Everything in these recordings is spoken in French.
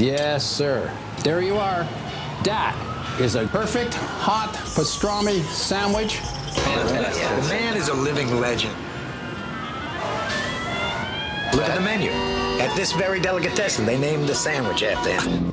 Yes, sir. There you are. That is a perfect hot pastrami sandwich. Fantastic. The man is a living legend. Look at the menu. At this very delicatessen, they named the sandwich after him.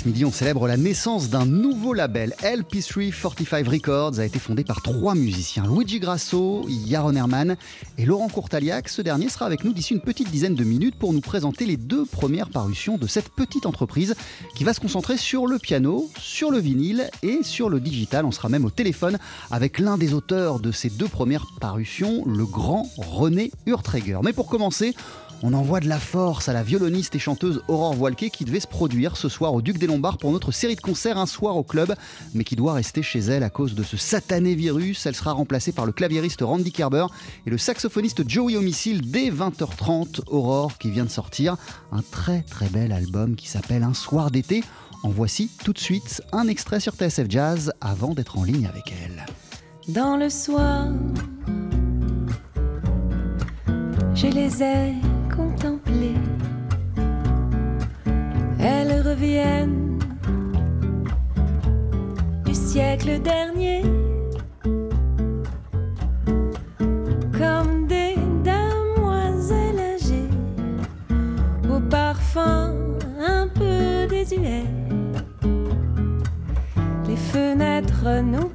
Ce midi, on célèbre la naissance d'un nouveau label. LP3 45 Records a été fondé par trois musiciens, Luigi Grasso, Yaron Herman et Laurent Courtaliac. Ce dernier sera avec nous d'ici une petite dizaine de minutes pour nous présenter les deux premières parutions de cette petite entreprise qui va se concentrer sur le piano, sur le vinyle et sur le digital. On sera même au téléphone avec l'un des auteurs de ces deux premières parutions, le grand René Urtreger. Mais pour commencer, on envoie de la force à la violoniste et chanteuse Aurore Voilquet qui devait se produire ce soir au Duc des Lombards pour notre série de concerts un soir au club, mais qui doit rester chez elle à cause de ce satané virus. Elle sera remplacée par le claviériste Randy Kerber et le saxophoniste Joey Homicile dès 20h30. Aurore qui vient de sortir un très très bel album qui s'appelle Un soir d'été. En voici tout de suite un extrait sur TSF Jazz avant d'être en ligne avec elle. Dans le soir, je les ai contemplées. Elles reviennent du siècle dernier. Comme des demoiselles âgées au parfum un peu désuet. Les fenêtres nous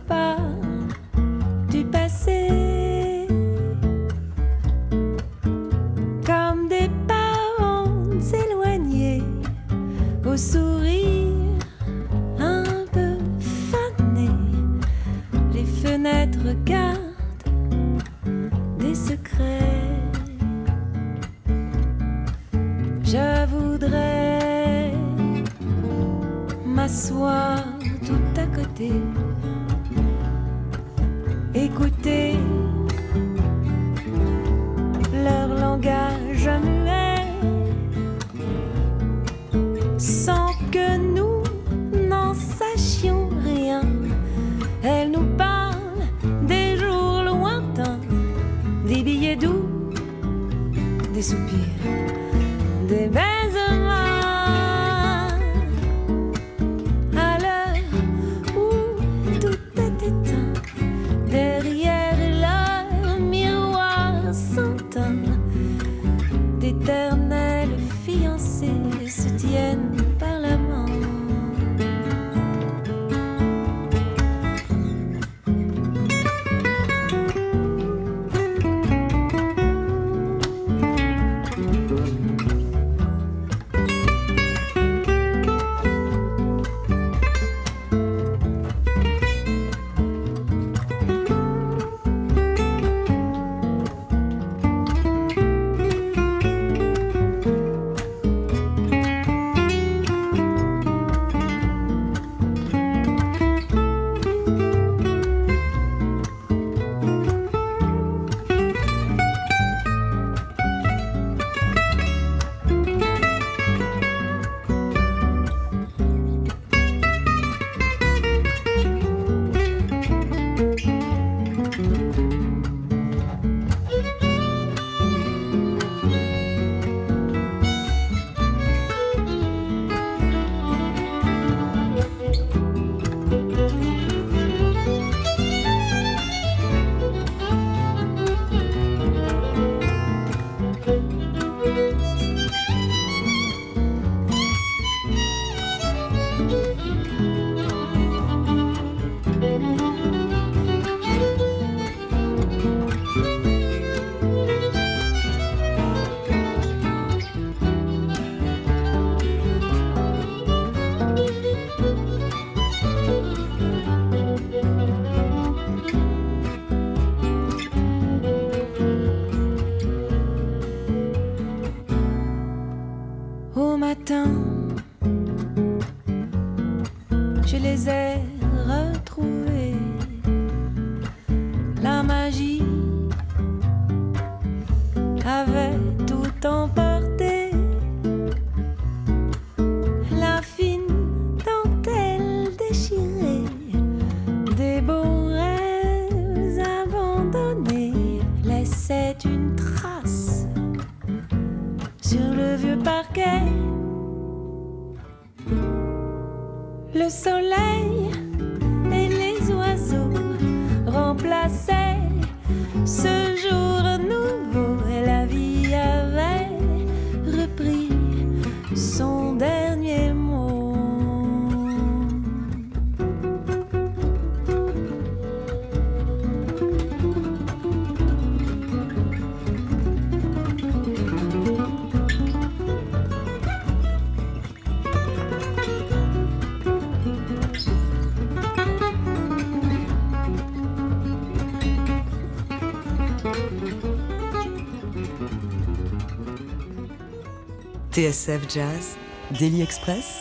TSF Jazz, Daily Express,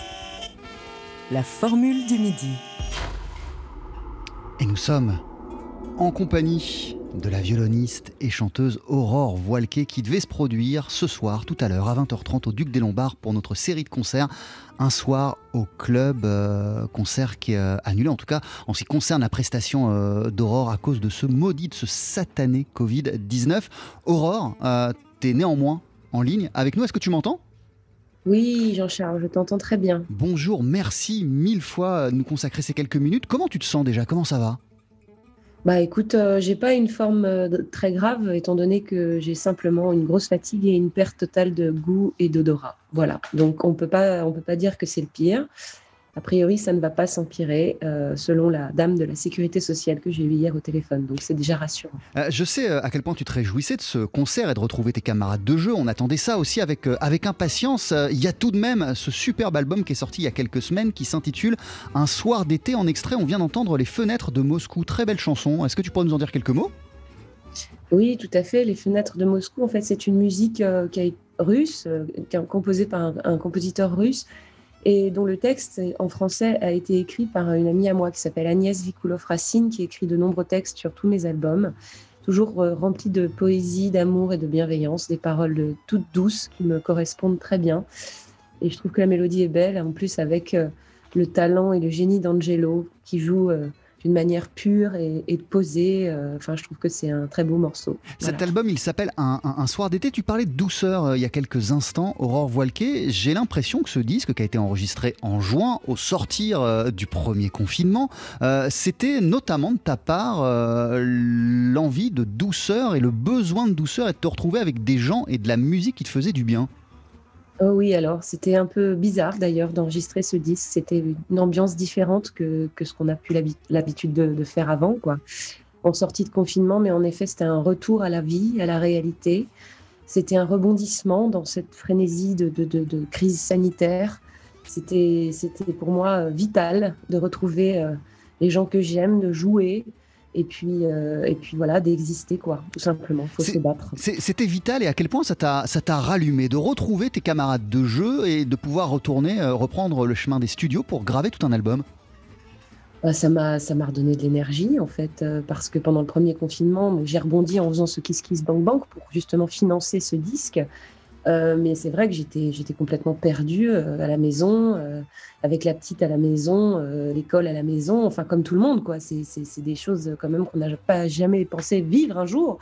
la formule du midi. Et nous sommes en compagnie de la violoniste et chanteuse Aurore Voilquet qui devait se produire ce soir, tout à l'heure, à 20h30 au Duc des Lombards pour notre série de concerts. Un soir au club, euh, concert qui est euh, annulé, en tout cas en ce qui concerne la prestation euh, d'Aurore à cause de ce maudit, de ce satané Covid-19. Aurore, euh, tu es néanmoins en ligne avec nous. Est-ce que tu m'entends? Oui, Jean-Charles, je t'entends très bien. Bonjour, merci mille fois de nous consacrer ces quelques minutes. Comment tu te sens déjà? Comment ça va? Bah écoute, euh, j'ai pas une forme euh, très grave étant donné que j'ai simplement une grosse fatigue et une perte totale de goût et d'odorat. Voilà. Donc on peut pas on peut pas dire que c'est le pire. A priori, ça ne va pas s'empirer euh, selon la dame de la sécurité sociale que j'ai eue hier au téléphone. Donc c'est déjà rassurant. Euh, Je sais euh, à quel point tu te réjouissais de ce concert et de retrouver tes camarades de jeu. On attendait ça aussi avec, euh, avec impatience. Il y a tout de même ce superbe album qui est sorti il y a quelques semaines qui s'intitule Un soir d'été. En extrait, on vient d'entendre Les Fenêtres de Moscou. Très belle chanson. Est-ce que tu pourrais nous en dire quelques mots? Oui, tout à fait. Les fenêtres de Moscou, en fait, c'est une musique qui est russe, euh, composée par un, un compositeur russe et dont le texte en français a été écrit par une amie à moi qui s'appelle Agnès Vikoulov-Racine, qui écrit de nombreux textes sur tous mes albums, toujours euh, remplis de poésie, d'amour et de bienveillance, des paroles toutes douces qui me correspondent très bien. Et je trouve que la mélodie est belle, en plus avec euh, le talent et le génie d'Angelo qui joue euh, d'une manière pure et, et posée. euh, Enfin, je trouve que c'est un très beau morceau. Cet album, il s'appelle un, un- Un soir d'été. Tu parlais de douceur euh, il y a quelques instants, Aurore Voilquet. J'ai l'impression que ce disque, qui a été enregistré en juin, au sortir euh, du premier confinement, euh, c'était notamment de ta part euh, l'envie de douceur et le besoin de douceur et de te retrouver avec des gens et de la musique qui te faisaient du bien. Oh oui, alors c'était un peu bizarre d'ailleurs d'enregistrer ce disque. C'était une ambiance différente que, que ce qu'on a pu l'habi- l'habitude de, faire avant, quoi. En sortie de confinement, mais en effet, c'était un retour à la vie, à la réalité. C'était un rebondissement dans cette frénésie de, de, crise sanitaire. C'était c'était pour moi euh, vital de retrouver euh, les gens que j'aime, de jouer. Et puis, euh, et puis voilà, d'exister, quoi, tout simplement. Il faut se battre. C'était vital et à quel point ça t'a rallumé de retrouver tes camarades de jeu et de pouvoir retourner, euh, reprendre le chemin des studios pour graver tout un album? Bah, ça m'a ça m'a redonné de l'énergie en fait euh, parce que pendant le premier confinement j'ai rebondi en faisant ce Kiss Kiss Bank Bank pour justement financer ce disque Euh, mais c'est vrai que j'étais j'étais complètement perdue euh, à la maison euh, avec la petite à la maison l'école à la maison enfin comme tout le monde quoi. C'est c'est c'est des choses quand même qu'on n'a pas jamais pensé vivre un jour.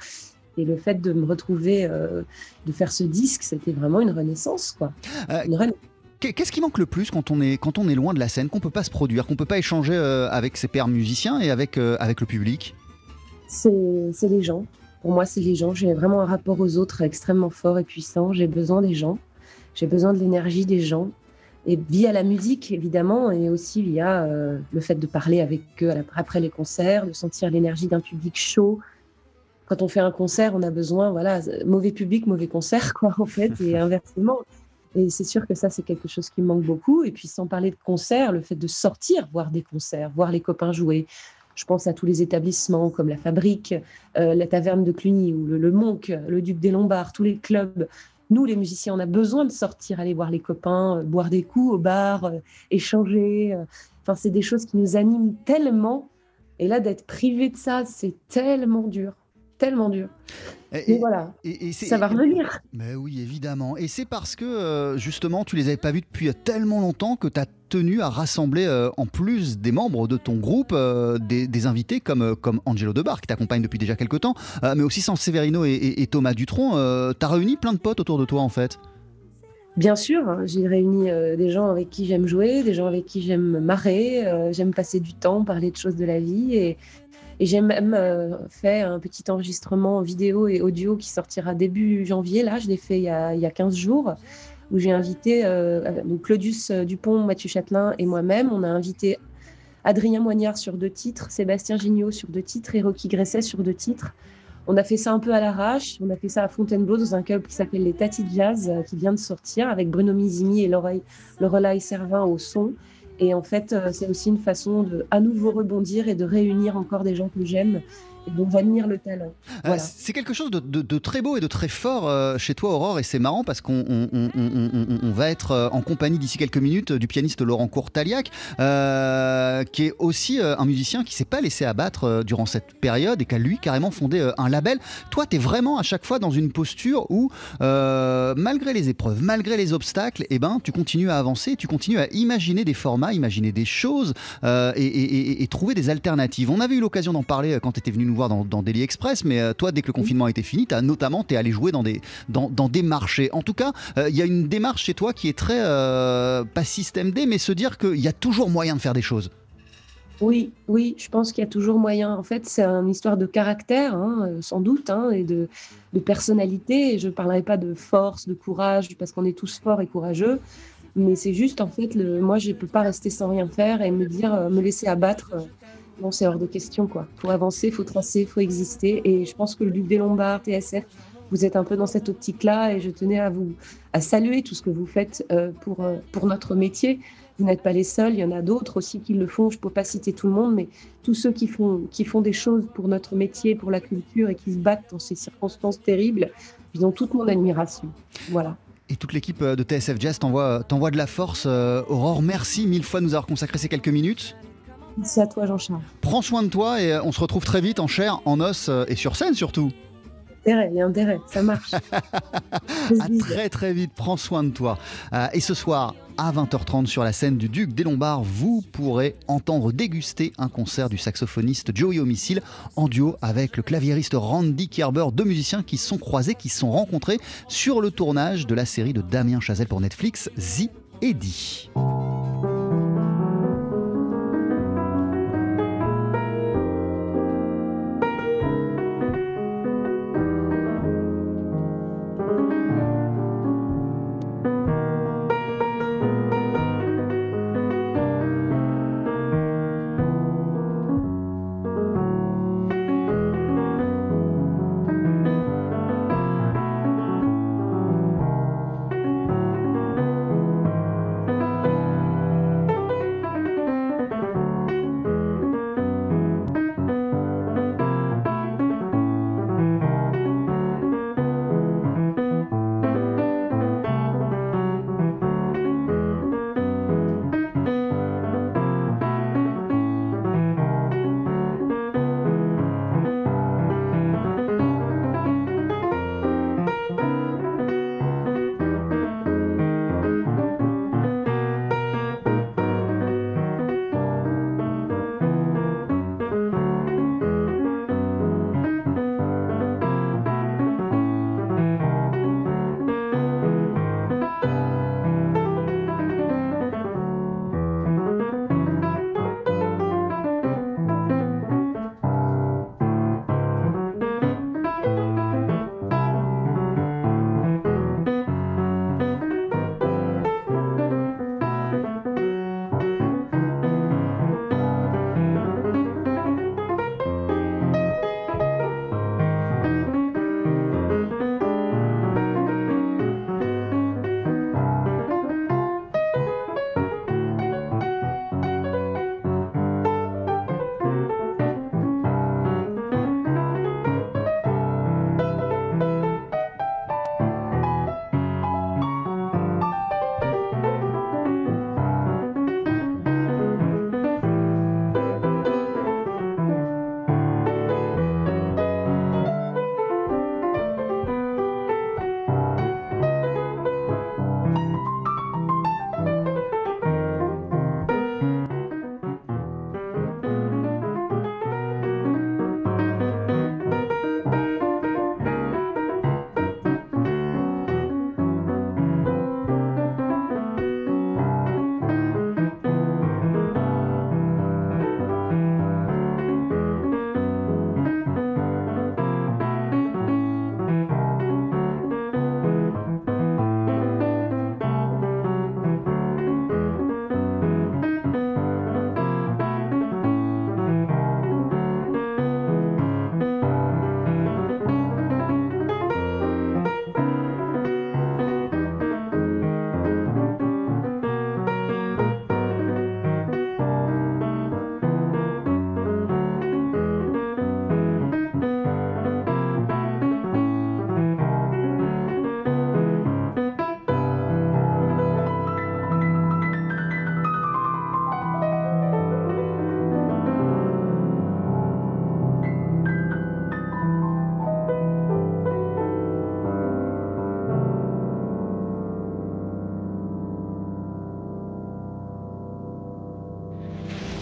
Et le fait de me retrouver de faire ce disque c'était vraiment une renaissance quoi. Une rena- Qu'est- Qu'est-ce qui manque le plus quand on est, quand on est loin de la scène, qu'on peut pas se produire, qu'on peut pas échanger avec ses pairs musiciens et avec, avec le public? C'est c'est les gens. Pour moi, c'est les gens. J'ai vraiment un rapport aux autres extrêmement fort et puissant. J'ai besoin des gens. J'ai besoin de l'énergie des gens. Et via la musique, évidemment, et aussi via euh, le fait de parler avec eux après les concerts, de sentir l'énergie d'un public chaud. Quand on fait un concert, on a besoin, voilà, mauvais public, mauvais concert, quoi, en fait, et inversement. Et c'est sûr que ça, c'est quelque chose qui me manque beaucoup. Et puis, sans parler de concerts, le fait de sortir, voir des concerts, voir les copains jouer. Je pense à tous les établissements comme la Fabrique, euh, la Taverne de Cluny ou le, le le Duc des Lombards, tous les clubs. Nous, les musiciens, on a besoin de sortir, aller voir les copains, euh, boire des coups au bar, euh, échanger. Enfin, c'est des choses qui nous animent tellement. Et là, d'être privé de ça, c'est tellement dur, tellement dur. Et, Et voilà, et- ça va revenir. Mais oui, évidemment. Et c'est parce que euh, justement, tu les avais pas vus depuis tellement longtemps que tu as tenu à rassembler, euh, en plus des membres de ton groupe, euh, des, des invités comme, comme Angelo Debar, qui t'accompagne depuis déjà quelques temps, mais aussi Sans Severino et, Thomas Dutronc. tu as réuni plein de potes autour de toi, en fait. Bien sûr, hein, j'ai réuni euh, des gens avec qui j'aime jouer, des gens avec qui j'aime me marrer, euh, j'aime passer du temps, parler de choses de la vie et, et j'ai même euh, fait un petit enregistrement vidéo et audio qui sortira début janvier. Là, je l'ai fait il y, a, il y a 15 jours où j'ai invité euh, donc Claudius Dupont, Mathieu Châtelain et moi-même. On a invité Adrien Moignard sur deux titres, Sébastien Gignot sur deux titres et Rocky Gresset sur deux titres. On a fait ça un peu à l'arrache. On a fait ça à Fontainebleau dans un club qui s'appelle les Tati Jazz, euh, qui vient de sortir avec Bruno Mizimi et Lorelai Servin au son. Et en fait, euh, c'est aussi une façon de à nouveau rebondir et de réunir encore des gens que j'aime et j'admire le talent. Euh, Voilà. C'est quelque chose de, de- de très beau et de très fort euh, chez toi, Aurore, et c'est marrant parce qu'on on- on- on- on- on va être euh, en compagnie d'ici quelques minutes du pianiste Laurent Courtaliac, euh, qui est aussi un musicien qui s'est pas laissé abattre durant cette période et qui a lui carrément fondé un label. Toi, tu es vraiment à chaque fois dans une posture où, euh, malgré les épreuves, malgré les obstacles, eh ben, tu continues à avancer, tu continues à imaginer des formats, imaginer des choses euh, et, et- et- et trouver des alternatives. On avait eu l'occasion d'en parler quand tu étais venu nous voir dans, dans Daily Express, mais euh, toi, dès que le confinement a été fini, as, notamment, tu es allé jouer dans des, dans, des marchés. En tout cas, euh, il y a une démarche chez toi qui est très, euh, pas système D, mais se dire qu'il y a toujours moyen de faire des choses. Oui, oui, je pense qu'il y a toujours moyen. En fait, c'est une histoire de caractère, hein, sans doute, hein, et de, de personnalité. Je ne parlerai pas de force, de courage, parce qu'on est tous forts et courageux. Mais c'est juste, en fait, moi, je ne peux pas rester sans rien faire et me dire, me laisser abattre. Non, c'est hors de question, quoi. Faut avancer, faut tracer, faut exister. Et je pense que le Duc des Lombards, TSF, vous êtes un peu dans cette optique-là. Et je tenais à vous à saluer tout ce que vous faites euh, pour, euh, pour notre métier. Vous n'êtes pas les seuls, il y en a d'autres aussi qui le font. Je ne peux pas citer tout le monde, mais tous ceux qui font, qui font des choses pour notre métier, pour la culture et qui se battent dans ces circonstances terribles, ils ont toute mon admiration. Voilà. Et toute l'équipe euh, de TSF Jazz t'envoie de la force. Aurore, merci mille fois de nous avoir consacré ces quelques minutes. Merci à toi, Jean-Charles. Prends soin de toi et euh, on se retrouve très vite en chair, en os euh, et sur scène surtout. Intérêt, il y a intérêt, ça marche. À très très vite, prends soin de toi. Euh, et ce soir, à 20h30 sur la scène du Duc des Lombards, vous pourrez entendre déguster un concert du saxophoniste Joey Homicile en duo avec le claviériste Randy Kerber, deux musiciens qui se sont croisés, qui se sont rencontrés sur le tournage de la série de Damien Chazelle pour Netflix, The Eddie.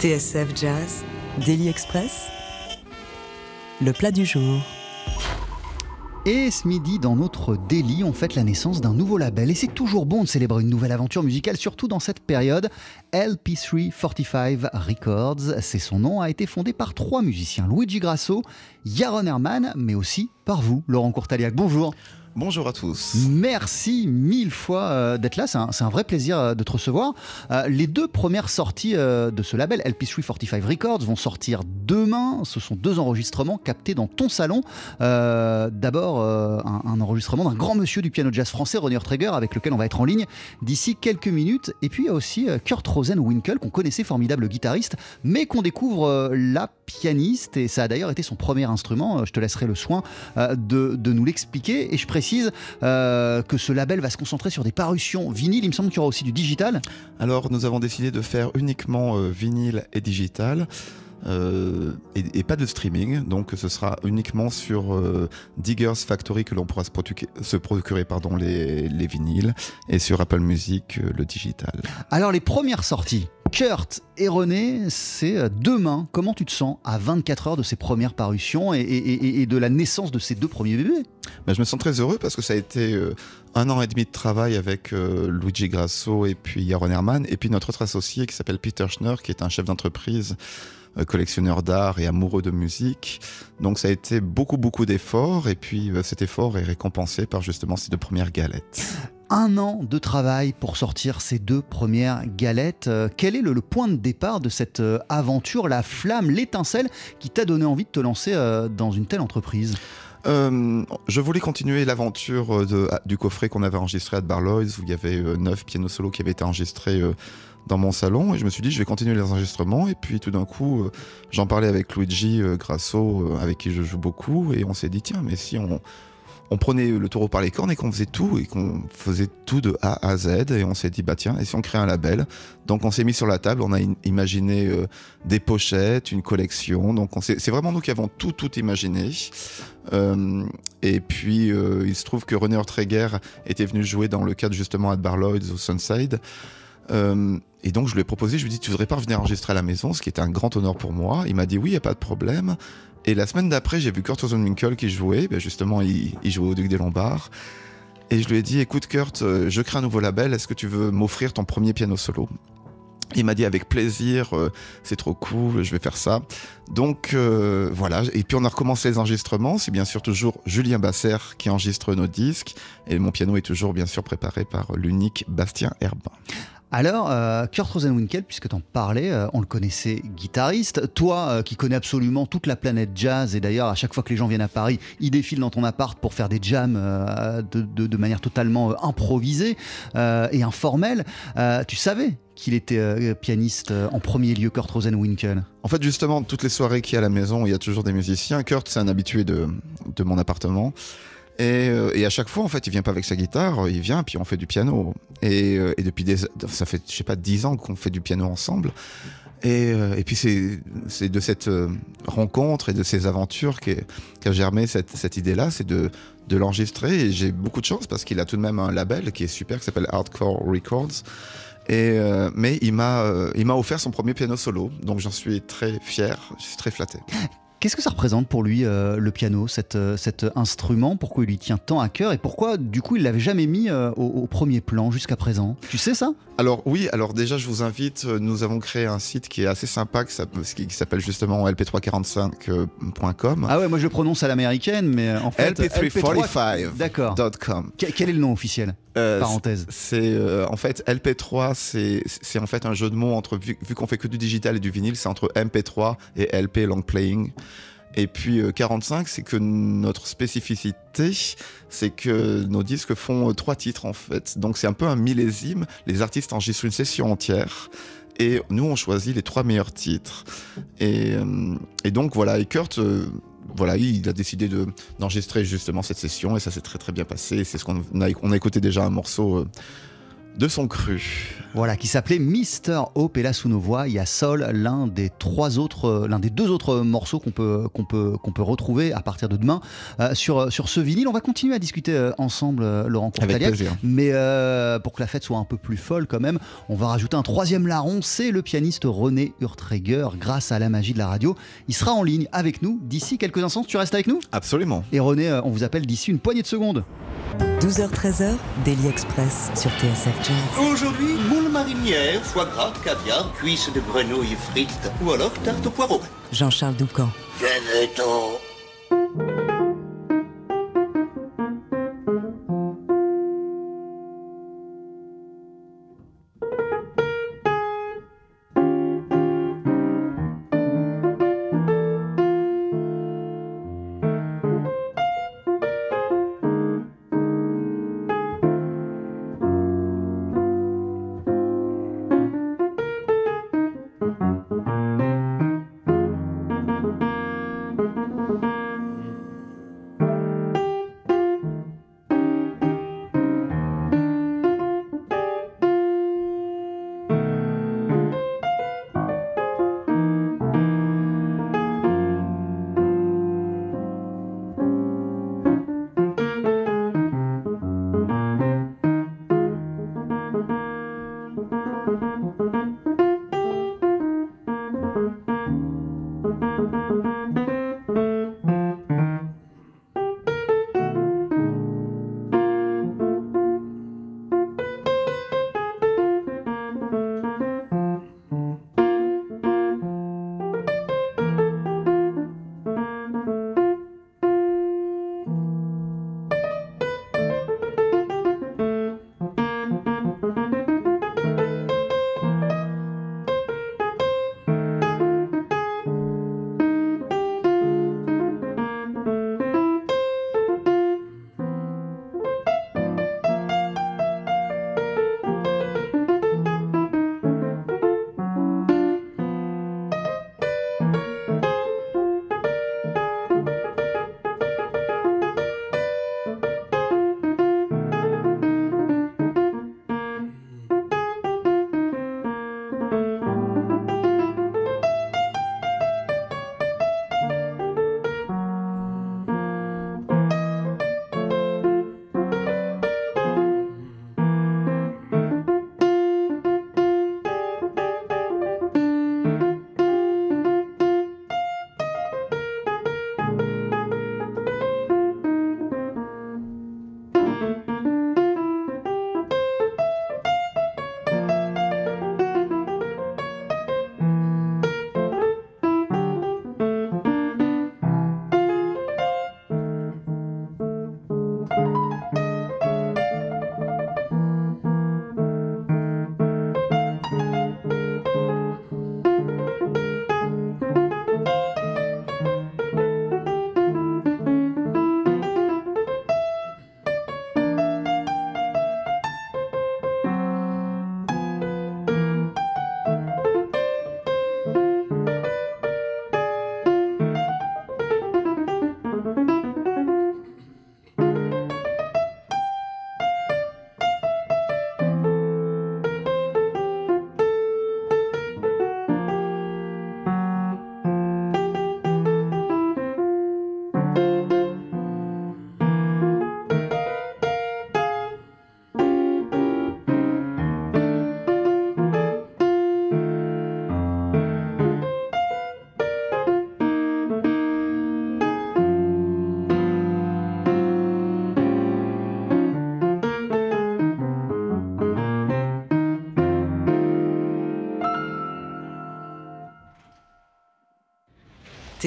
TSF Jazz, Daily Express, le plat du jour. Et ce midi, dans notre délit, on fête la naissance d'un nouveau label. Et c'est toujours bon de célébrer une nouvelle aventure musicale, surtout dans cette période. LP345 Records, c'est son nom, a été fondé par trois musiciens Luigi Grasso, Yaron Herman, mais aussi par vous, Laurent Courtaliac. Bonjour. Bonjour à tous. Merci mille fois euh, d'être là, c'est un, vrai plaisir euh, de te recevoir. Euh, les deux premières sorties de ce label, LP345 Records, vont sortir demain. Ce sont deux enregistrements captés dans ton salon. D'abord, un, un, enregistrement d'un grand monsieur du piano jazz français, René Traeger, avec lequel on va être en ligne d'ici quelques minutes. Et puis il y a aussi Kurt Rosenwinkel, qu'on connaissait, formidable guitariste, mais qu'on découvre la pianiste. Et ça a d'ailleurs été son premier instrument. Je te laisserai le soin de, de nous l'expliquer. Et je euh, que ce label va se concentrer sur des parutions vinyles. Il me semble qu'il y aura aussi du digital. Alors, nous avons décidé de faire uniquement euh, vinyle et digital. Euh, et, et, pas de streaming, donc ce sera uniquement sur euh, Diggers Factory que l'on pourra se procurer, se procurer pardon, les, les, vinyles et sur Apple Music euh, le digital. Alors les premières sorties, Kurt et René, c'est demain. Comment tu te sens à 24 heures de ces premières parutions et, et, et de la naissance de ces deux premiers bébés? Ben, Je me sens très heureux parce que ça a été un an et demi de travail avec Luigi Grasso et puis Yaron Herman et puis notre autre associé qui s'appelle Peter Schneur qui est un chef d'entreprise collectionneur d'art et amoureux de musique. Donc ça a été beaucoup beaucoup d'efforts et puis cet effort est récompensé par justement ces deux premières galettes. Un an de travail pour sortir ces deux premières galettes. Quel est le, le point de départ de cette aventure, la flamme, l'étincelle qui t'a donné envie de te lancer dans une telle entreprise? Euh, je voulais continuer l'aventure du coffret qu'on avait enregistré à Barlows où il y avait euh, neuf pianos solo qui avaient été enregistrés euh, dans mon salon et je me suis dit je vais continuer les enregistrements. Et puis tout d'un coup euh, j'en parlais avec Luigi euh, Grasso euh, avec qui je joue beaucoup. Et on s'est dit tiens mais si on, on prenait le taureau par les cornes et qu'on faisait tout et qu'on faisait tout de A à Z et on s'est dit bah tiens et si on crée un label? Donc on s'est mis sur la table on a imaginé des pochettes une collection. Donc c'est vraiment nous qui avons tout tout imaginé. Et puis il se trouve que René Ortreger était venu jouer dans le cadre justement à Barlows au Sunside et donc je lui ai proposé, je lui ai dit, tu voudrais pas revenir enregistrer à la maison, ce qui était un grand honneur pour moi. Il m'a dit oui, il n'y a pas de problème. Et la semaine d'après, j'ai vu Kurt Rosenwinkel qui jouait, ben justement, il, jouait au Duc des Lombards. Et je lui ai dit, écoute Kurt, je crée un nouveau label, est-ce que tu veux m'offrir ton premier piano solo? Il m'a dit avec plaisir, euh, c'est trop cool, je vais faire ça. Donc euh, voilà, et puis on a recommencé les enregistrements. C'est bien sûr toujours Julien Basser qui enregistre nos disques, et mon piano est toujours bien sûr préparé par l'unique Bastien Herbin. Alors, euh, Kurt Rosenwinkel, puisque tu en parlais, euh, on le connaissait guitariste. Toi, euh, qui connais absolument toute la planète jazz, et d'ailleurs, à chaque fois que les gens viennent à Paris, ils défilent dans ton appart pour faire des jams de, de, manière totalement improvisée et informelle. tu savais qu'il était pianiste en premier lieu, Kurt Rosenwinkel? En fait, justement, toutes les soirées qu'il y a à la maison, il y a toujours des musiciens. Kurt, c'est un habitué de, de mon appartement. Et, euh, et, à chaque fois, en fait, il vient pas avec sa guitare, il vient, puis on fait du piano. Et, euh, depuis ça fait, je sais pas, dix ans qu'on fait du piano ensemble. Et, euh, puis c'est de cette rencontre et de ces aventures qu'a germé cette, idée-là, c'est de, l'enregistrer. Et j'ai beaucoup de chance parce qu'il a tout de même un label qui est super, qui s'appelle Hardcore Records. Mais il m'a il m'a offert son premier piano solo, donc j'en suis très fier, je suis très flatté. Qu'est-ce que ça représente pour lui, euh, le piano, cet, euh, cet, instrument? Pourquoi il lui tient tant à cœur? Et pourquoi, du coup, il l'avait jamais mis euh, au, au, premier plan jusqu'à présent? Tu sais ça? Alors oui, alors déjà, je vous invite, nous avons créé un site qui est assez sympa, qui s'appelle justement lp345.com. Ah ouais, moi je le prononce à l'américaine, mais en fait... lp345.com. D'accord. Quel est le nom officiel? Euh, Parenthèse. C'est euh, en fait LP3, c'est en fait un jeu de mots entre vu, vu qu'on fait que du digital et du vinyle, c'est entre MP3 et LP long playing. Et puis euh, 45, c'est que notre spécificité, c'est que nos disques font trois titres en fait. Donc c'est un peu un millésime. Les artistes enregistrent une session entière. Et nous, on choisit les trois meilleurs titres. Et, et donc voilà, et Kurt, voilà, il a décidé de, d'enregistrer justement cette session et ça s'est très très bien passé. C'est ce qu'on a, écouté déjà un morceau de son cru. Voilà, qui s'appelait Mister Hope. Et là, sous nos voix, il y a Sol, l'un des trois autres, euh, l'un des deux autres morceaux qu'on peut, qu'on peut, qu'on peut retrouver à partir de demain euh, sur, sur ce vinyle. On va continuer à discuter euh, ensemble, euh, Laurent Avec Courtaliac. plaisir. Mais euh, pour que la fête soit un peu plus folle quand même, on va rajouter un troisième larron, c'est le pianiste René Urtreger, grâce à la magie de la radio. Il sera en ligne avec nous d'ici quelques instants. Tu restes avec nous? Absolument. Et René, euh, on vous appelle d'ici une poignée de secondes. 12h-13h, Daily Express sur TSF Aujourd'hui, moule marinière, foie gras, caviar, cuisses de grenouille frites ou alors tarte au poireau. Jean-Charles Doucan. Venez-t'en.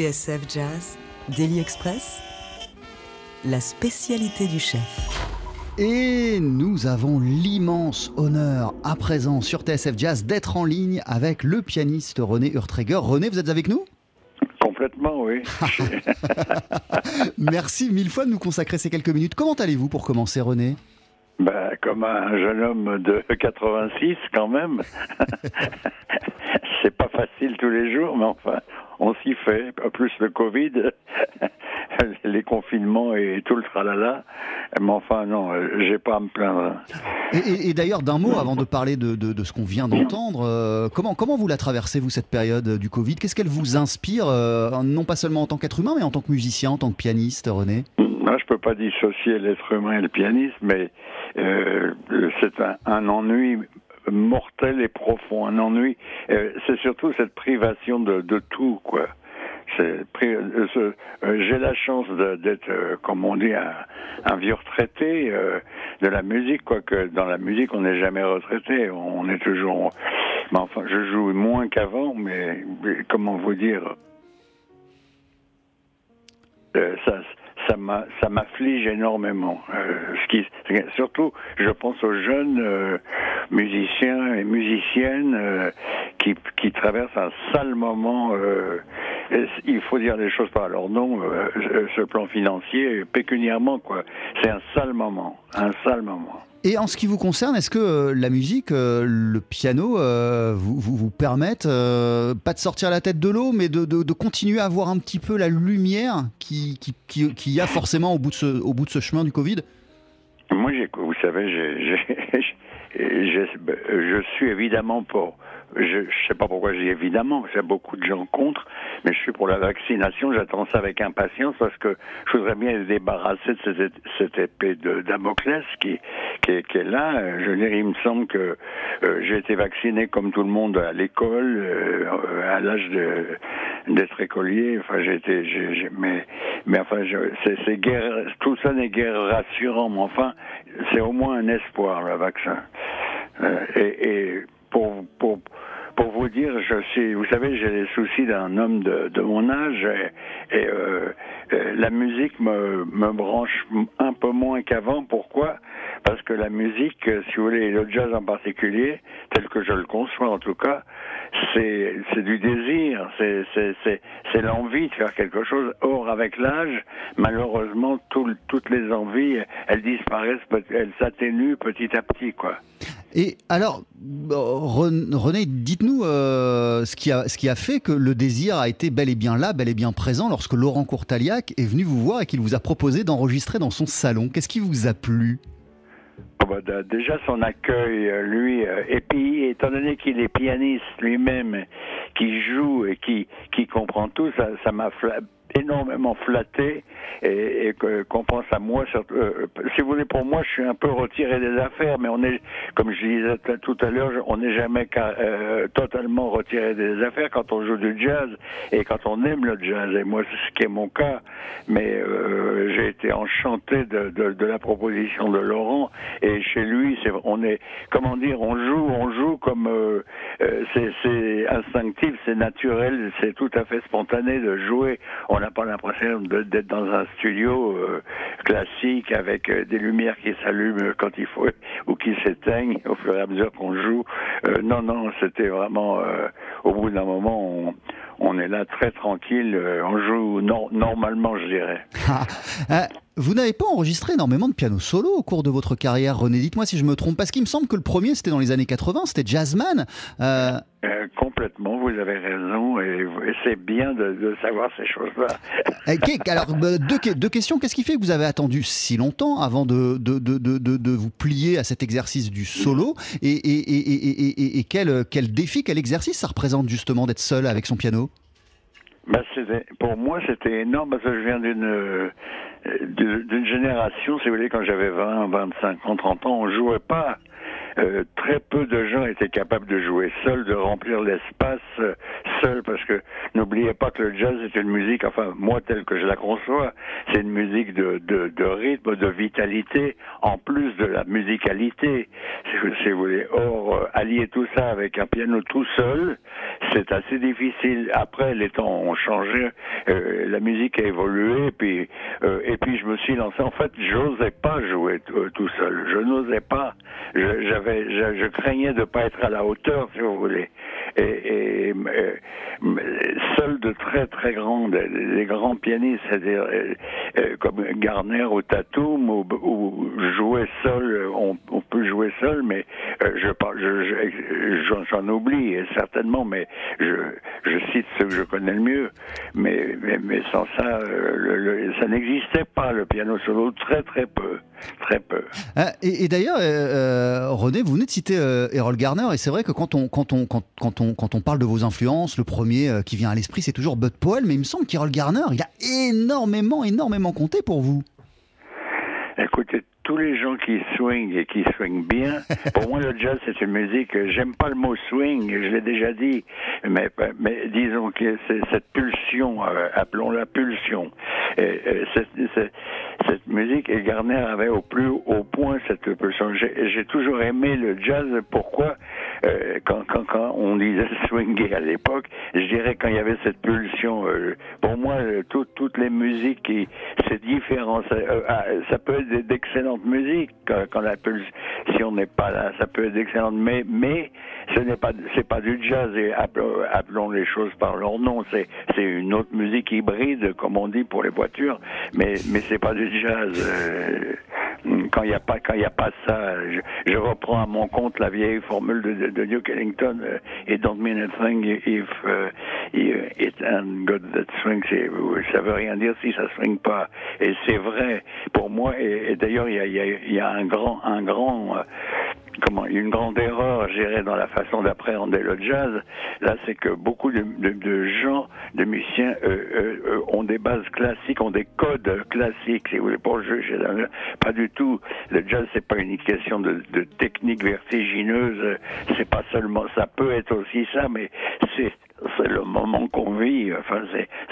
TSF Jazz, Daily Express, la spécialité du chef. Et nous avons l'immense honneur à présent sur TSF Jazz d'être en ligne avec le pianiste René Urtreger. René, vous êtes avec nous? Complètement, oui. Merci mille fois de nous consacrer ces quelques minutes. Comment allez-vous pour commencer, René? Ben, comme un jeune homme de 86, quand même. c'est pas facile tous les jours, mais enfin, on s'y fait. Plus le Covid, les confinements et tout le tralala. Mais enfin, non, j'ai pas à me plaindre. Et, et d'ailleurs, d'un mot, avant de parler de, de, de ce qu'on vient d'entendre, euh, comment, comment vous la traversez, vous, cette période du Covid? Qu'est-ce qu'elle vous inspire, euh, non pas seulement en tant qu'être humain, mais en tant que musicien, en tant que pianiste, René? Moi, je peux pas dissocier l'être humain et le pianiste, mais euh, c'est un, un ennui mortel et profond, un ennui. Euh, c'est surtout cette privation de, de tout, quoi. Euh, euh, J'ai la chance d'être, euh, comme on dit, un, vieux retraité euh, de la musique, quoique dans la musique on n'est jamais retraité, on est toujours. Mais enfin, je joue moins qu'avant, mais, mais comment vous dire ça, ça m'a, ça m'afflige énormément. Euh, ce qui, surtout, je pense aux jeunes euh, musiciens et musiciennes euh, qui, qui traversent un sale moment. euh, il faut dire les choses par leur nom. euh, ce plan financier, pécuniairement, quoi. C'est un sale moment, un sale moment. Et en ce qui vous concerne, est-ce que euh, la musique, euh, le piano, euh, vous, vous, permettent, pas de sortir la tête de l'eau, mais de, de, continuer à voir un petit peu la lumière qui, qui, qui, qui y a forcément au bout de ce, au bout de ce chemin du Covid? Moi, vous savez, je suis évidemment pour. Je ne sais pas pourquoi j'ai évidemment, qu'il y a beaucoup de gens contre, mais je suis pour la vaccination. J'attends ça avec impatience parce que je voudrais bien être débarrassé de cette, épée de Damoclès qui, est, là. Je veux dire, il me semble que euh, j'ai été vacciné comme tout le monde à l'école, euh, à l'âge d'être écolier. Enfin, j'ai mais, enfin, c'est, tout ça n'est guère rassurant, mais enfin, c'est au moins un espoir le vaccin. Euh, et pour, pour, pour vous dire, je suis, vous savez, j'ai les soucis d'un homme de, de mon âge et, euh, euh, la musique me, me branche un peu moins qu'avant. Pourquoi? Parce que la musique, euh, si vous voulez, le jazz en particulier, tel que je le conçois en tout cas, c'est du désir, c'est l'envie de faire quelque chose. Or, avec l'âge, malheureusement, toutes les envies, elles disparaissent, elles s'atténuent petit à petit, quoi. Et alors, euh, Ren- René, dites-nous euh, ce, qui a, ce qui a fait que le désir a été bel et bien là, bel et bien présent lorsque Laurent Courtaliac est venu vous voir et qu'il vous a proposé d'enregistrer dans son salon. Qu'est-ce qui vous a plu? Déjà son accueil, euh, lui, euh, et puis étant donné qu'il est pianiste lui-même, qui joue et qui qui comprend tout, ça ça m'a énormément flatté et, et qu'on pense à moi. surtout, euh, si vous voulez, pour moi, je suis un peu retiré des affaires, mais on est, comme je disais tout à l'heure, on n'est jamais euh, totalement retiré des affaires quand on joue du jazz et quand on aime le jazz. Et moi, c'est ce qui est mon cas. Mais euh, j'ai été enchanté de, de, de la proposition de Laurent. Et chez lui, c'est, on est, comment dire, on joue, on joue comme euh, euh, c'est, c'est instinctif, c'est naturel, c'est tout à fait spontané de jouer. N'a pas l'impression d'être dans un studio euh, classique avec euh, des lumières qui s'allument quand il faut ou qui s'éteignent au fur et à mesure qu'on joue. Euh, non, non, c'était vraiment. au bout d'un moment, on, on est là très tranquille. on joue nor- normalement, je dirais. Euh, Vous n'avez pas enregistré énormément de piano solo au cours de votre carrière, René? Dites-moi si je me trompe, parce qu'il me semble que le premier c'était dans les années 80, c'était Jazzman. Euh, Euh, complètement, vous avez raison, et, et c'est bien de, de savoir ces choses-là. Eh, Alors, euh, deux, que- deux questions. Qu'est-ce qui fait que vous avez attendu si longtemps avant de, vous plier à cet exercice du solo? Et, et, et, et, et- et- et quel, quel défi, quel exercice ça représente justement d'être seul avec son piano? Ben, pour moi, c'était énorme parce que je viens d'une euh, d'une génération, si vous voulez, quand j'avais 20, 25 ans, 30 ans, on jouait pas. Euh, très peu de gens étaient capables de jouer seuls, de remplir l'espace euh, seul, parce que n'oubliez pas que le jazz est une musique, enfin moi telle que je la conçois, c'est une musique de, de, de rythme, de vitalité, en plus de la musicalité, si vous, voulez. Or, euh, allier tout ça avec un piano tout seul, c'est assez difficile. Après, les temps ont changé, euh, la musique a évolué, et puis, et puis je me suis lancé. En fait, j'osais pas jouer tout seul. Je n'osais pas. Je, craignais de pas être à la hauteur, si vous voulez. Et, et euh, seuls de très très grands, les grands pianistes, c'est-à-dire euh, euh, comme Garner ou Tatum, ou jouer seul, on, peut jouer seul, mais je j'en oublie certainement, mais je, cite ceux que je connais le mieux. Mais, sans ça, ça n'existait pas le piano solo, très très peu, très peu. Ah, et, et d'ailleurs, euh, René, vous venez de citer euh, Errol Garner, et c'est vrai que quand on, quand, on, quand, quand, on, quand on parle de vos influences, le premier euh, qui vient à l'esprit, c'est toujours Bud Powell, mais il me semble qu'Errol Garner, il a énormément, énormément compté pour vous. Écoutez, tous les gens qui swingent et qui swingent bien, pour moi le jazz c'est une musique, j'aime pas le mot swing, je l'ai déjà dit, mais, mais disons que c'est cette pulsion, euh, appelons-la pulsion. Et, euh, cette, musique, et Garner avait au plus haut point cette pulsion. J'ai toujours aimé le jazz, pourquoi? Euh, quand, quand, quand, on disait swinger à l'époque, je dirais quand il y avait cette pulsion, euh, pour moi tout, toutes les musiques, c'est différent, ça, ah, ça peut être d'excellents musique quand, quand la pulse, si on n'est pas là, ça peut être excellent, mais mais ce n'est pas c'est pas du jazz et appelons, appelons les choses par leur nom, c'est c'est une autre musique hybride comme on dit pour les voitures, mais mais c'est pas du jazz. Euh, quand il n'y a pas quand il a pas ça, je, reprends à mon compte la vieille formule de, de, de Duke Ellington euh, It don't mean a thing if uh, it ain't got that swing. Ça veut rien dire si ça swing pas. Et c'est vrai pour moi. Et, d'ailleurs il y a, y, a, y a, un grand un grand euh, comment une grande erreur, j'irais, dans la façon d'appréhender le jazz, là, c'est que beaucoup de, de, de, gens, de musiciens, euh, euh, ont des bases classiques, ont des codes classiques. Si vous voulez, pour jeu, pas du tout. Le jazz, c'est pas une question de, de technique vertigineuse. C'est pas seulement, ça peut être aussi ça, mais c'est c'est le moment qu'on vit. Enfin,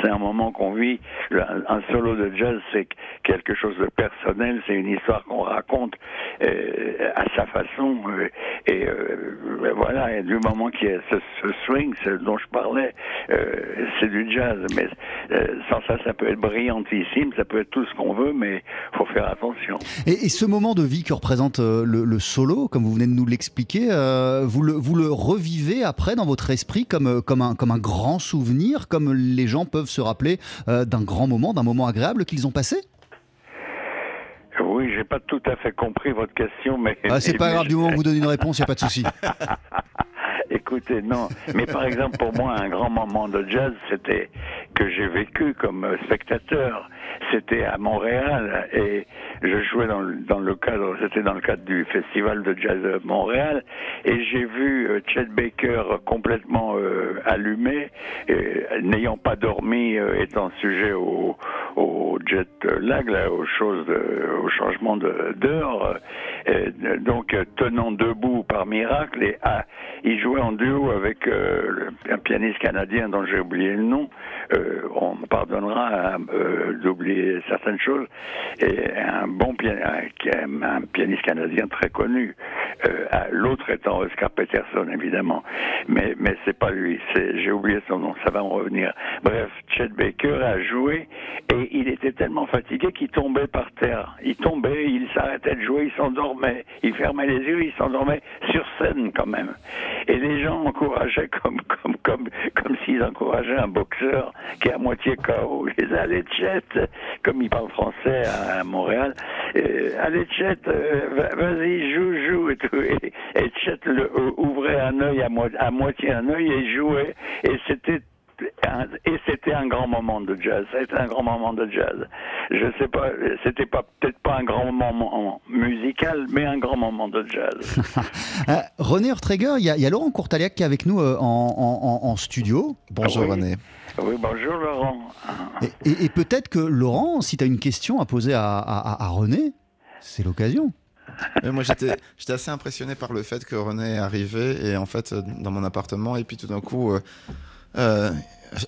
c'est un moment qu'on vit. Un, solo de jazz, c'est quelque chose de personnel. C'est une histoire qu'on raconte euh, à sa façon. Euh, et euh, voilà. Et du moment qu'il y a ce, ce swing, dont je parlais, euh, c'est du jazz. Mais euh, sans ça, ça peut être brillantissime. Ça peut être tout ce qu'on veut, mais faut faire attention. Et, ce moment de vie que représente le, le, solo, comme vous venez de nous l'expliquer, vous le, vous le revivez après dans votre esprit comme comme un comme un grand souvenir, comme les gens peuvent se rappeler euh, d'un grand moment, d'un moment agréable qu'ils ont passé? Oui, j'ai pas tout à fait compris votre question, mais. Ah, c'est pas grave, du moment où vous donnez une réponse, il n'y a pas de souci. Écoutez, non. Mais par exemple, pour moi, un grand moment de jazz, c'était que j'ai vécu comme spectateur. C'était à Montréal et je jouais dans le, cadre, c'était dans le cadre du festival de jazz de Montréal et j'ai vu euh, Chet Baker complètement euh, allumé, n'ayant pas dormi, euh, étant sujet au, jet lag, aux choses, au changement d'heure, donc tenant debout par miracle et ah, il jouait en duo avec euh, un pianiste canadien dont j'ai oublié le nom. Euh, on me pardonnera euh, d'oublier certaines choses. Et un bon pianiste, canadien très connu. L'autre étant Oscar Peterson, évidemment. Mais, mais c'est pas lui. J'ai oublié son nom. Ça va en revenir. Bref, Chet Baker a joué et il était tellement fatigué qu'il tombait par terre. Il tombait, il s'arrêtait de jouer, il s'endormait. Il fermait les yeux, il s'endormait sur scène quand même. Les gens encourageaient comme comme comme comme s'ils encourageaient un boxeur qui est à moitié KO. Ils allaient Chet, comme il parle français à, Montréal, euh, allez Chet, euh, vas-y joue joue et tout. Et, et le, euh, ouvrait un œil à, à moitié un œil et jouait. Et c'était et c'était un grand moment de jazz. C'était un grand moment de jazz. Je sais pas, c'était pas peut-être pas un grand moment musical, mais un grand moment de jazz. euh, René Ortreger, il y, y, a Laurent Courtaliac qui est avec nous euh, en, en, en, studio. Bonjour oui. René. Oui, bonjour Laurent. Et, et, et peut-être que Laurent, si tu as une question à poser à, à, à René, c'est l'occasion. Mais moi j'étais assez impressionné par le fait que René est arrivé et en fait dans mon appartement et puis tout d'un coup euh, euh,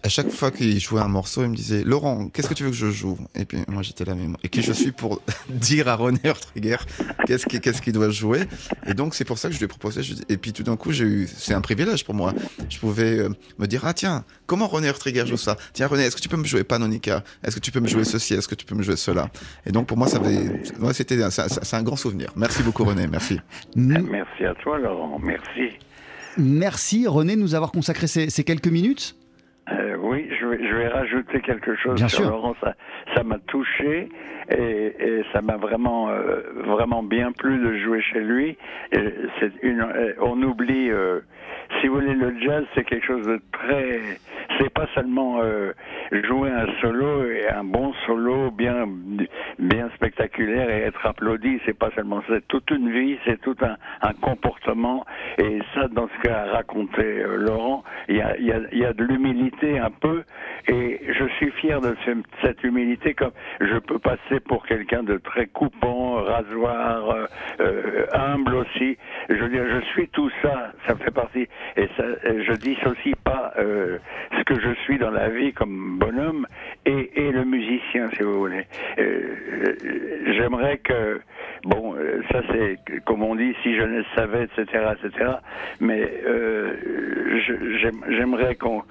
à chaque fois qu'il jouait un morceau, il me disait Laurent, qu'est-ce que tu veux que je joue? Et puis moi j'étais là, mais et qui je suis pour dire à René Hurtrigger qu'est-ce qu'il qu'est-ce qu'il doit jouer? Et donc c'est pour ça que je lui ai proposé. et puis tout d'un coup, j'ai eu, c'est un privilège pour moi. Je pouvais euh, me dire ah tiens, comment René Hurtrigger joue ça? Tiens René, est-ce que tu peux me jouer Panonica? Est-ce que tu peux me jouer ceci? Est-ce que tu peux me jouer cela? Et donc pour moi, ça avait, ouais, c'était, c'est un grand souvenir. Merci beaucoup René, merci. Merci à toi, Laurent. Merci. Merci René de nous avoir consacré ces, quelques minutes. Oui, je vais, je vais rajouter quelque chose Bien sur sûr. Laurent. Ça, m'a touché et, et ça m'a vraiment, euh, vraiment bien plu de jouer chez lui. Et C'est une, euh, on oublie, euh, si vous voulez, le jazz, c'est quelque chose de très. C'est pas seulement euh, jouer un solo et un bon solo bien, bien spectaculaire et être applaudi. C'est pas seulement. C'est toute une vie, c'est tout un, un comportement. Et ça, dans ce qu'a raconté Laurent, il y a, y, a, y a de l'humilité un peu. Et je suis fier de ce- cette humilité. Comme je peux passer pour quelqu'un de très coupant, rasoir, euh, euh, humble aussi. Je veux dire, je suis tout ça. Ça fait partie. Et ça, je dissocie pas euh, ce que je suis dans la vie comme bonhomme et, et le musicien, si vous voulez. J'aimerais que, bon, ça c'est comme on dit, si je ne savais, etc., etc. Mais j'aimerais qu'on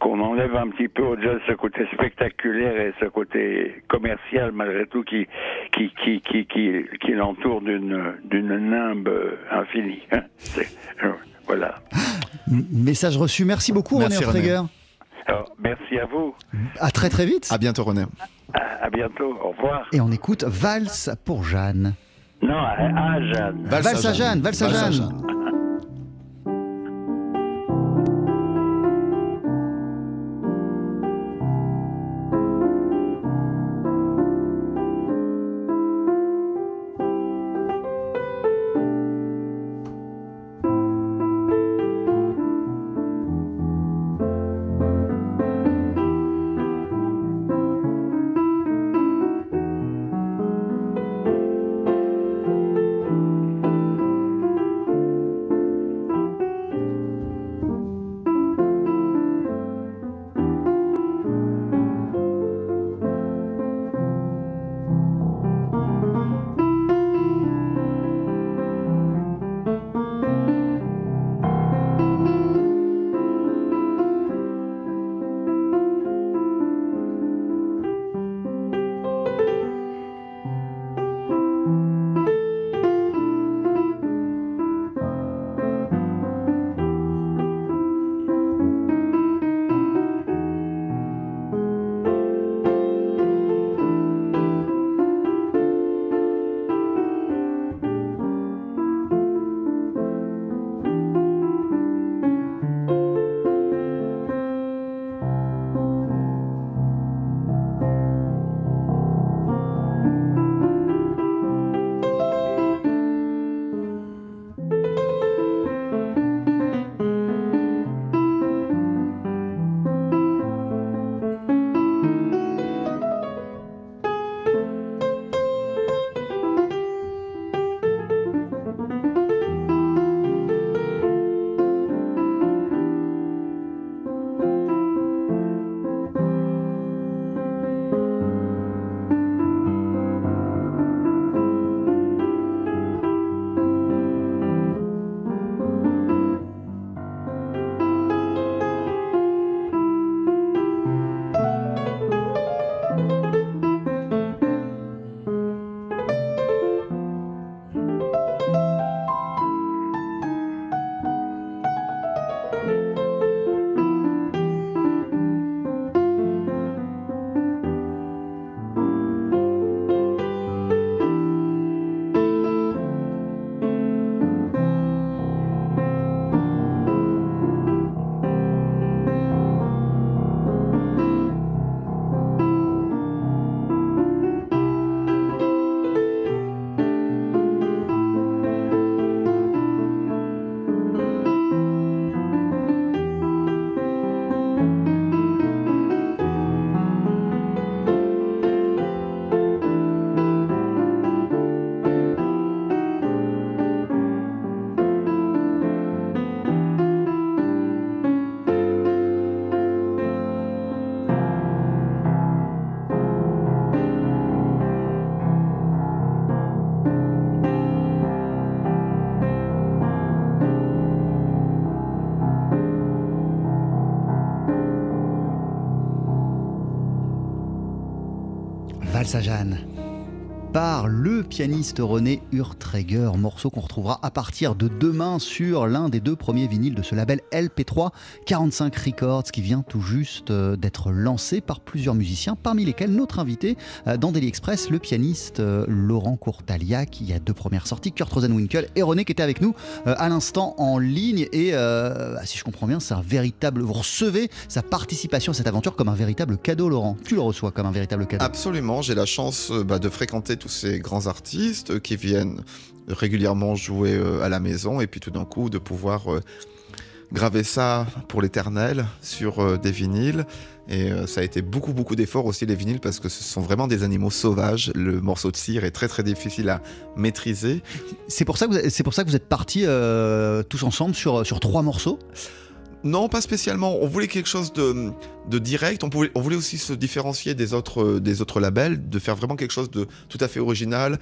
qu'on enlève un petit peu au jazz ce côté spectaculaire et ce côté commercial malgré tout qui qui qui qui qui, qui l'entoure d'une d'une nimbe infinie. hein. Euh, Voilà. Message reçu. Merci beaucoup Merci, René. Alors, merci à vous. À très très vite. À bientôt René. À, à bientôt. Au revoir. Et on écoute Valse pour Jeanne. Non, à, à Jeanne. Valse à Jeanne, valse à Jeanne. Valse Valse à Jeanne par le pianiste René Urträger, morceau qu'on retrouvera à partir de demain sur l'un des deux premiers vinyles de ce label LP3 45 Records qui vient tout juste euh, d'être lancé par plusieurs musiciens, parmi lesquels notre invité euh, dans Daily Express, le pianiste euh, Laurent Courtaliac. qui a deux premières sorties, Kurt Rosenwinkel et René qui était avec nous à l'instant en ligne. Et bah, si je comprends bien, c'est un véritable. Vous recevez sa participation à cette aventure comme un véritable cadeau, Laurent. Tu le reçois comme un véritable cadeau. Absolument, j'ai la chance bah, de fréquenter tous ces grands artistes qui viennent régulièrement jouer euh, à la maison et puis tout d'un coup de pouvoir euh, graver ça pour l'éternel sur euh, des vinyles. Et ça a été beaucoup, beaucoup d'efforts aussi, les vinyles, parce que ce sont vraiment des animaux sauvages. Le morceau de cire est très, très difficile à maîtriser. C'est pour, ça que vous, pour ça que vous êtes partis tous ensemble sur, sur trois morceaux non, pas spécialement. On voulait quelque chose de, direct. On, pouvait, on, voulait aussi se différencier des autres, des autres labels, de faire vraiment quelque chose de tout à fait original.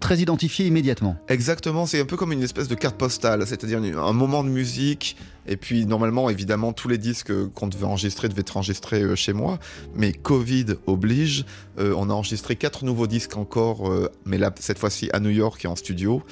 très identifié immédiatement. Exactement. C'est un peu comme une espèce de carte postale, c'est-à-dire un moment de musique. Et puis, normalement, évidemment, tous les disques qu'on devait enregistrer devaient être enregistrés euh, chez moi. Mais Covid oblige. Euh, on a enregistré quatre nouveaux disques encore, euh, mais là, cette fois-ci à New York et en studio.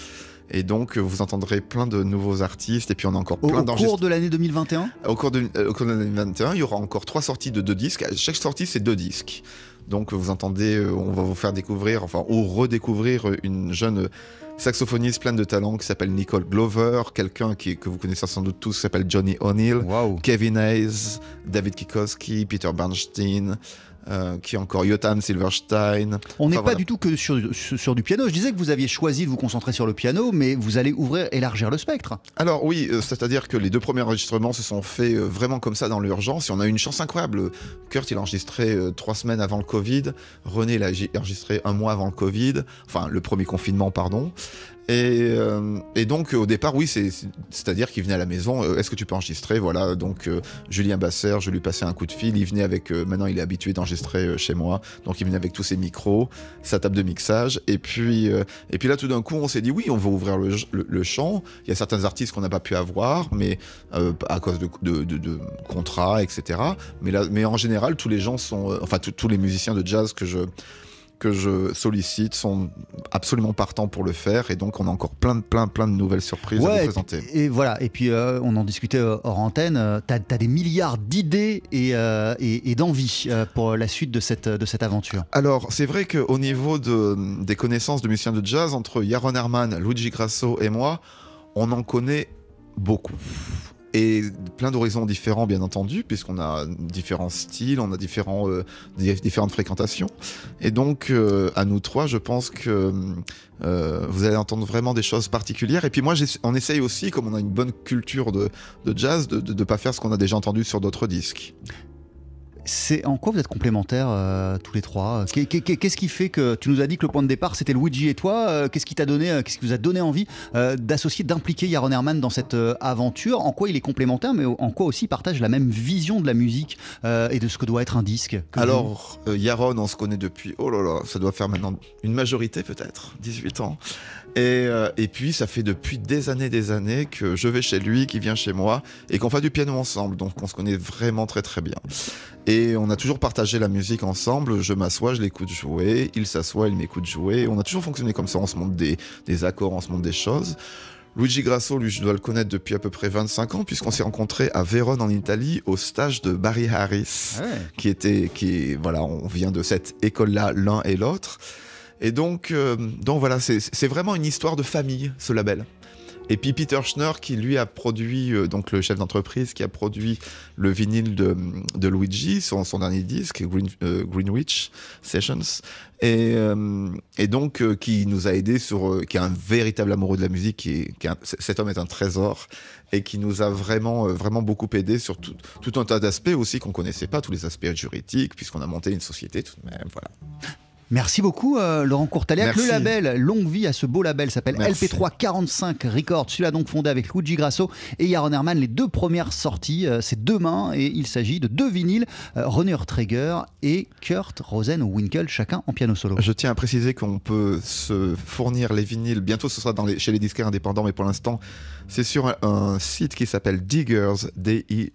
Et donc, vous entendrez plein de nouveaux artistes. Et puis, on a encore plein d'enregistrements. Au cours de l'année 2021 au cours, de, euh, l'année 2021, il y aura encore trois sorties de deux disques. Chaque sortie, c'est deux disques. Donc, vous entendez, euh, on va vous faire découvrir, enfin, ou redécouvrir une jeune saxophoniste pleine de talent qui s'appelle Nicole Glover, quelqu'un que vous connaissez sans doute tous qui s'appelle Johnny O'Neill, Kevin Hayes, David Kikoski, Peter Bernstein, euh, qui est encore Jotan Silverstein. On n'est pas du tout que sur, sur, du piano. Je disais que vous aviez choisi de vous concentrer sur le piano, mais vous allez ouvrir, élargir le spectre. Alors oui, euh, c'est-à-dire que les deux premiers enregistrements se sont faits euh, vraiment comme ça dans l'urgence. Et on a eu une chance incroyable. Kurt, il a enregistré trois semaines avant le Covid. René, il a enregistré un mois avant le Covid. Enfin, le premier confinement, pardon. Et, euh, et, donc au départ, oui, c'est-à-dire qu'il venait à la maison. Euh, est-ce que tu peux enregistrer? Voilà. Donc euh, Julien Basser, je lui passais un coup de fil. Il venait avec. maintenant, il est habitué d'enregistrer chez moi, donc il venait avec tous ses micros, sa table de mixage. Et puis, et puis là, tout d'un coup, on s'est dit oui, on va ouvrir le, le, champ. Il y a certains artistes qu'on n'a pas pu avoir, mais à cause de, de, de, contrats, etc. Mais là, mais en général, tous les gens sont, enfin tous les musiciens de jazz que je que je sollicite sont absolument partants pour le faire et donc on a encore plein de plein plein de nouvelles surprises à vous présenter. Et, voilà et puis euh, on en discutait euh, hors antenne. Euh, tu as, des milliards d'idées et, et, d'envie pour la suite de cette de cette aventure. Alors c'est vrai qu'au niveau de, des connaissances de musiciens de jazz entre Yaron Herman, Luigi Grasso et moi, on en connaît beaucoup et plein d'horizons différents bien entendu puisqu'on a différents styles, on a différents, euh, différentes fréquentations et donc euh, à nous trois je pense que euh, vous allez entendre vraiment des choses particulières et puis moi on essaye aussi comme on a une bonne culture de, jazz de ne pas faire ce qu'on a déjà entendu sur d'autres disques. C'est en quoi vous êtes complémentaires euh, tous les trois? Qu'est-ce qui fait que tu nous as dit que le point de départ c'était Luigi et toi euh, Qu'est-ce qui t'a donné, euh, qu'est-ce qui vous a donné envie d'associer, d'impliquer Yaron Herman dans cette aventure? En quoi il est complémentaire, mais en quoi aussi il partage la même vision de la musique et de ce que doit être un disque? Alors Yaron, on se connaît depuis, oh là là, ça doit faire maintenant une majorité peut-être, 18 ans. Et, et, puis, ça fait depuis des années, des années que je vais chez lui, qu'il vient chez moi, et qu'on fait du piano ensemble. Donc, on se connaît vraiment très, très bien. Et on a toujours partagé la musique ensemble. Je m'assois, je l'écoute jouer. Il s'assoit, il m'écoute jouer. On a toujours fonctionné comme ça. On se montre des, des accords, on se montre des choses. Luigi Grasso, lui, je dois le connaître depuis à peu près 25 ans, puisqu'on s'est rencontrés à Vérone en Italie au stage de Barry Harris, ah qui était, qui, voilà, on vient de cette école-là, l'un et l'autre. Et donc, euh, donc voilà, c'est vraiment une histoire de famille, ce label. Et puis Peter Schneur, qui lui a produit, euh, donc le chef d'entreprise, qui a produit le vinyle de, Luigi, son, son dernier disque, euh, Greenwich Sessions, et, donc qui nous a aidé sur, qui est un véritable amoureux de la musique, qui, cet homme est un trésor, et qui nous a vraiment, vraiment beaucoup aidé sur tout, tout un tas d'aspects aussi qu'on connaissait pas, tous les aspects juridiques, puisqu'on a monté une société tout de même, voilà. Merci beaucoup, euh, Laurent Courtaliac. Le label, longue vie à ce beau label, s'appelle LP345 Records. Celui-là donc fondé avec Luigi Grasso et Yaron Herman. Les deux premières sorties, euh, c'est demain et il s'agit de deux vinyles, euh, René Traeger et Kurt Rosen-Winkel, chacun en piano solo. Je tiens à préciser qu'on peut se fournir les vinyles. Bientôt, ce sera dans les, chez les disquaires indépendants, mais pour l'instant, c'est sur un, site qui s'appelle Diggers, D-I-G-G-E-R-S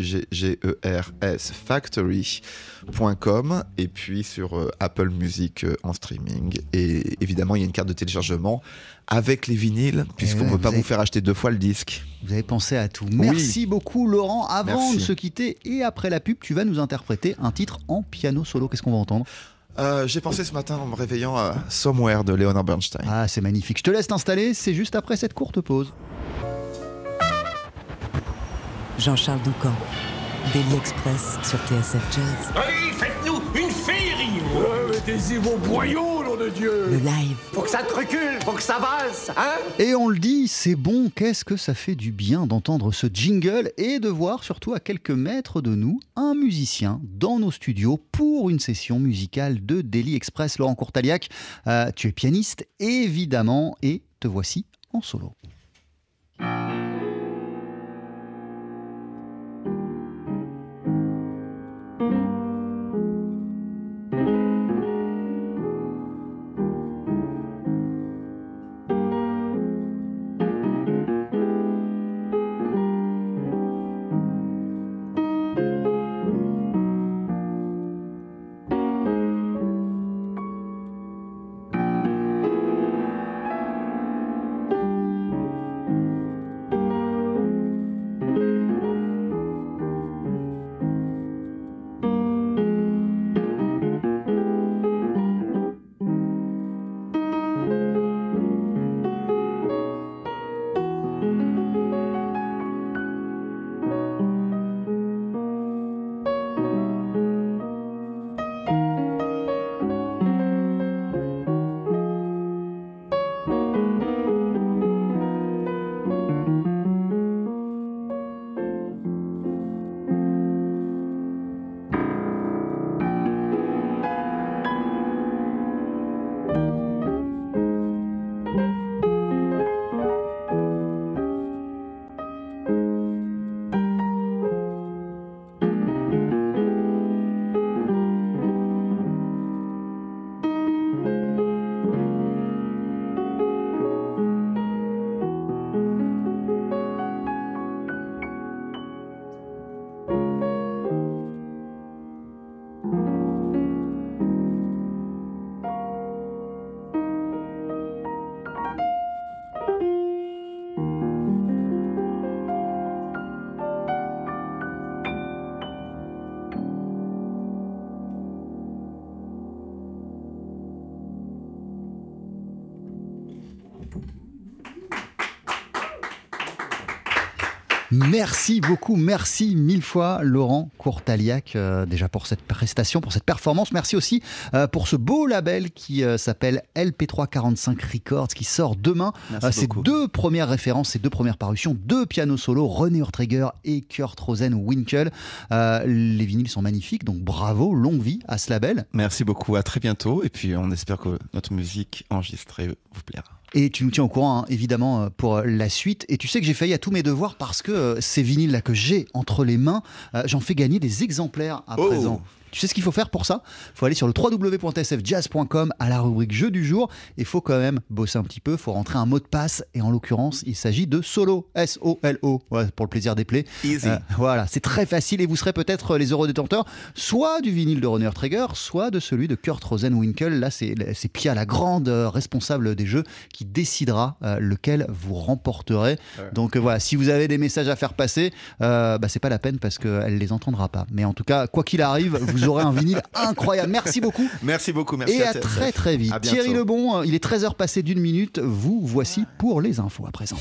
Factory.com et puis sur Apple Music en streaming. Et évidemment, il y a une carte de téléchargement avec les vinyles, puisqu'on ne ouais, peut pas vous faire acheter deux fois le disque. Vous avez pensé à tout. Merci beaucoup Laurent. Avant Merci. de se quitter et après la pub, tu vas nous interpréter un titre en piano solo. Qu'est-ce qu'on va entendre? Euh, J'ai pensé ce matin en me réveillant à Somewhere de Leonard Bernstein. Ah, c'est magnifique. Je te laisse t'installer, c'est juste après cette courte pause. Jean-Charles Doucan, Daily Express sur TSF Jazz. Allez, faites-nous une féerie Mettez-y vos boyaux, nom de Dieu Le live. Faut que ça te recule, faut que ça valse, hein Et on le dit, c'est bon, qu'est-ce que ça fait du bien d'entendre ce jingle et de voir surtout à quelques mètres de nous un musicien dans nos studios pour une session musicale de Daily Express. Laurent Courtaliac, euh, tu es pianiste évidemment et te voici en solo. Merci beaucoup, merci mille fois Laurent Courtaliac euh, déjà pour cette prestation, pour cette performance. Merci aussi euh, pour ce beau label qui euh, s'appelle LP345 Records qui sort demain. Merci ces deux premières références, ces deux premières parutions, deux pianos solo, René Ortreger et Kurt Rosen-Winkel. Les vinyles sont magnifiques, donc bravo, longue vie à ce label. Merci beaucoup, à très bientôt. Et puis on espère que notre musique enregistrée vous plaira. Et tu nous tiens au courant, hein, évidemment, euh, pour euh, la suite. Et tu sais que j'ai failli à tous mes devoirs parce que euh, ces vinyles-là que j'ai entre les mains, euh, j'en fais gagner des exemplaires à Oh. présent. Tu sais ce qu'il faut faire pour ça? Il faut aller sur le www.tsfjazz.com à la rubrique jeu du jour. Il faut quand même bosser un petit peu, il faut rentrer un mot de passe. Et en l'occurrence, il s'agit de solo, S-O-L-O, Ouais, pour le plaisir des plaies. Easy. Euh, voilà, c'est très facile et vous serez peut-être les heureux détenteurs soit du vinyle de René Traeger, soit de celui de Kurt Rosenwinkel. Là, c'est Pia, la grande euh, responsable des jeux, qui décidera euh, lequel vous remporterez. Ouais. Donc euh, voilà, si vous avez des messages à faire passer, bah, c'est pas la peine parce qu'elle les entendra pas. Mais en tout cas, quoi qu'il arrive, vous aurez un vinyle incroyable. Merci beaucoup. Merci beaucoup, merci Et à à très très vite. Thierry Lebon, il est 13h passé d'une minute. Vous voici pour les infos à présent.